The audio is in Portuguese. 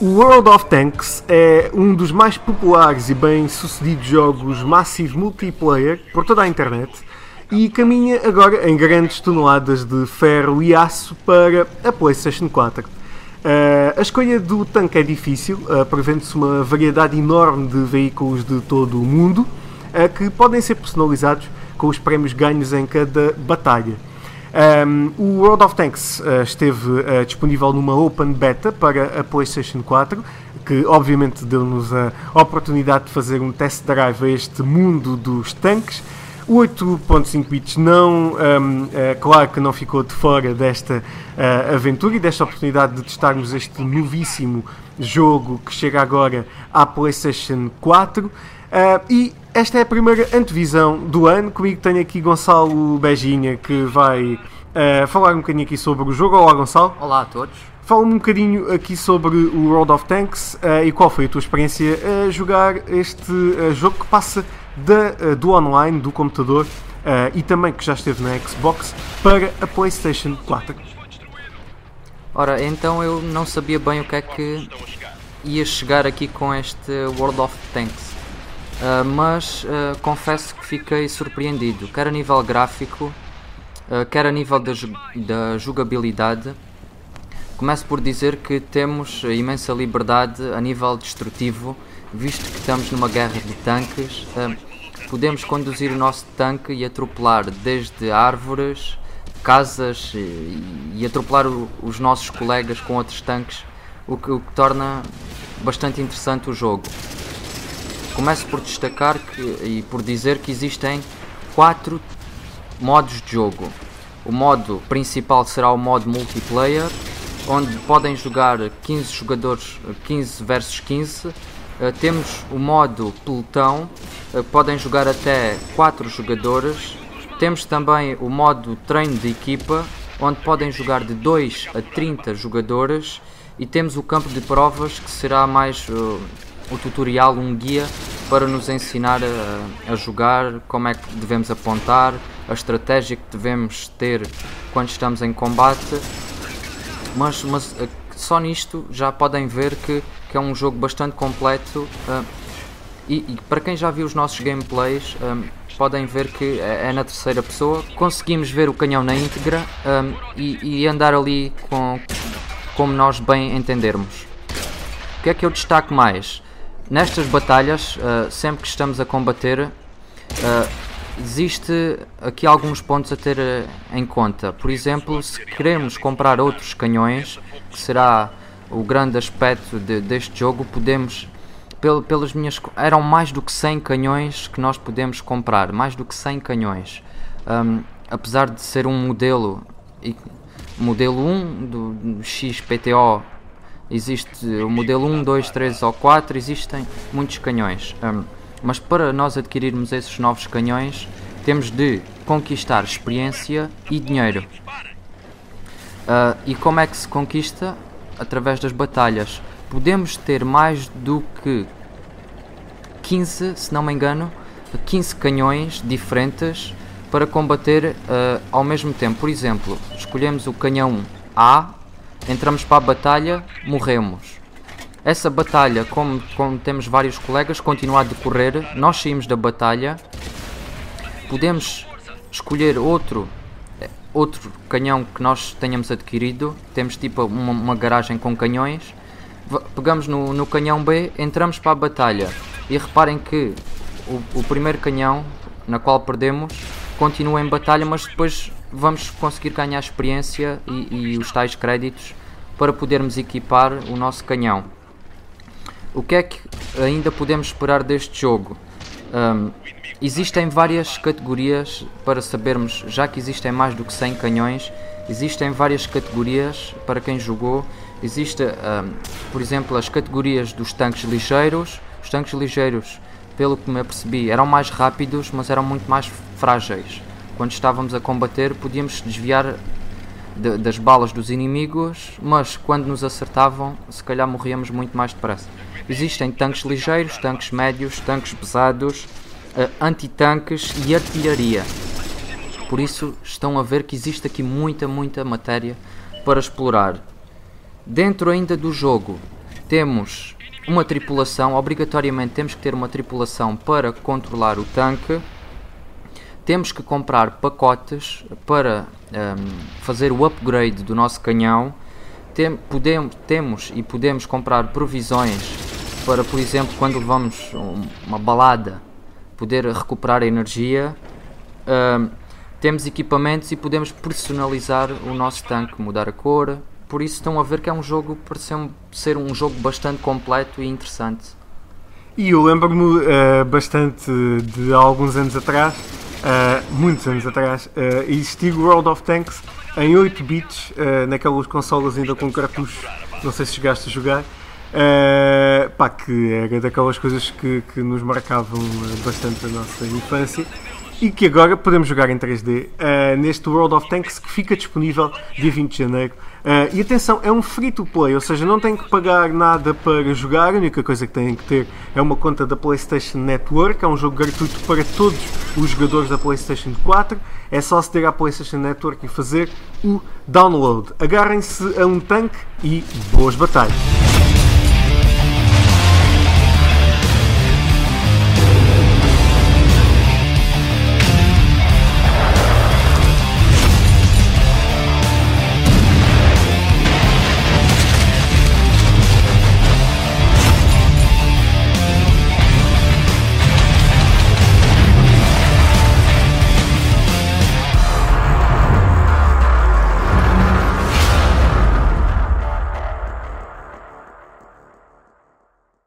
O World of Tanks é um dos mais populares e bem-sucedidos jogos massivos multiplayer por toda a internet e caminha agora em grandes toneladas de ferro e aço para a PlayStation 4. Uh, a escolha do tanque é difícil, uh, prevendo-se uma variedade enorme de veículos de todo o mundo uh, que podem ser personalizados com os prémios ganhos em cada batalha. Um, o World of Tanks uh, esteve uh, disponível numa Open Beta para a PlayStation 4, que obviamente deu-nos a oportunidade de fazer um test drive a este mundo dos tanques. O 8.5 bits não, um, é, claro que não ficou de fora desta uh, aventura e desta oportunidade de testarmos este novíssimo jogo que chega agora à PlayStation 4. Uh, e esta é a primeira antevisão do ano. Comigo tenho aqui Gonçalo Beijinha que vai uh, falar um bocadinho aqui sobre o jogo. Olá, Gonçalo. Olá a todos. Fala-me um bocadinho aqui sobre o World of Tanks uh, e qual foi a tua experiência a jogar este uh, jogo que passa da, do online, do computador e também que já esteve na Xbox para a PlayStation 4. Ora, então eu não sabia bem o que é que ia chegar aqui com este World of Tanks. Uh, mas uh, confesso que fiquei surpreendido, quer a nível gráfico, uh, quer a nível da, da jogabilidade. Começo por dizer que temos imensa liberdade a nível destrutivo, visto que estamos numa guerra de tanques. podemos conduzir o nosso tanque e atropelar desde árvores, casas e, e atropelar o, os nossos colegas com outros tanques, o que, o que torna bastante interessante o jogo. Começo por destacar que, e por dizer que existem quatro modos de jogo. O modo principal será o modo multiplayer, onde podem jogar 15 jogadores, 15 versus 15. Uh, temos o modo pelotão, uh, podem jogar até 4 jogadores. Temos também o modo treino de equipa, onde podem jogar de 2 a 30 jogadores. E temos o campo de provas, que será mais o tutorial, um guia para nos ensinar a, a, jogar, como é que devemos apontar, a estratégia que devemos ter quando estamos em combate. Mas, mas eh, só nisto já podem ver que, que é um jogo bastante completo uh, e, e, para quem já viu os nossos gameplays um, podem ver que é, é, na terceira pessoa. Conseguimos ver o canhão na íntegra um, e, e andar ali com, como nós bem entendermos. O que é que eu destaco mais? Nestas batalhas, uh, sempre que estamos a combater, uh, existe aqui alguns pontos a ter uh, em conta. Por exemplo, se queremos comprar outros canhões, que será o grande aspecto de, deste jogo, podemos, pel, pelas minhas. eram mais do que 100 canhões que nós podemos comprar, mais do que 100 canhões. Um, apesar de ser um modelo, modelo 1 do XPTO Existe o modelo 1, 2, 3 ou 4, existem muitos canhões. Um, mas para nós adquirirmos esses novos canhões, temos de conquistar experiência e dinheiro. Uh, e como é que se conquista? Através das batalhas. Podemos ter mais do que 15, se não me engano, 15 canhões diferentes para combater uh, ao mesmo tempo. Por exemplo, escolhemos o canhão A entramos para a batalha, morremos. Essa batalha, como, como temos vários colegas, continua a decorrer. Nós saímos da batalha, podemos escolher outro outro canhão que nós tenhamos adquirido. Temos tipo uma, uma garagem com canhões. Pegamos no, no, canhão B, entramos para a batalha. E reparem que o, o primeiro canhão, na qual perdemos, continua em batalha, mas depois vamos conseguir ganhar experiência e, e os tais créditos para podermos equipar o nosso canhão. O que é que ainda podemos esperar deste jogo? Um, existem várias categorias para sabermos, já que existem mais do que 100 canhões, existem várias categorias para quem jogou. Existe, um, por exemplo, as categorias dos tanques ligeiros. Os tanques ligeiros, pelo que me apercebi, eram mais rápidos, mas eram muito mais frágeis quando estávamos a combater, podíamos desviar de, das balas dos inimigos, mas quando nos acertavam, se calhar morríamos muito mais depressa. Existem tanques ligeiros, tanques médios, tanques pesados, uh, antitanques e artilharia. Por isso, estão a ver que existe aqui muita, muita matéria para explorar. Dentro ainda do jogo, temos uma tripulação, obrigatoriamente temos que ter uma tripulação para controlar o tanque. Temos que comprar pacotes para um, fazer o upgrade do nosso canhão. Tem, podemos, temos e podemos comprar provisões para, por exemplo, quando levamos uma balada, poder recuperar energia. Um, temos equipamentos e podemos personalizar o nosso tanque, mudar a cor. Por isso estão a ver que é um jogo, parece ser um jogo bastante completo e interessante. E eu lembro-me uh, bastante de alguns anos atrás, uh, muitos anos atrás, uh, existia o World of Tanks em 8 bits, uh, naquelas consolas ainda com cartuchos, não sei se chegaste a jogar, uh, pá, que era daquelas coisas que, que nos marcavam bastante a nossa infância e que agora podemos jogar em 3D uh, neste World of Tanks que fica disponível dia 20 de janeiro. Uh, e atenção, é um free to play, ou seja, não tem que pagar nada para jogar, a única coisa que têm que ter é uma conta da PlayStation Network, é um jogo gratuito para todos os jogadores da PlayStation 4. É só aceder à PlayStation Network e fazer o download. Agarrem-se a um tanque e boas batalhas!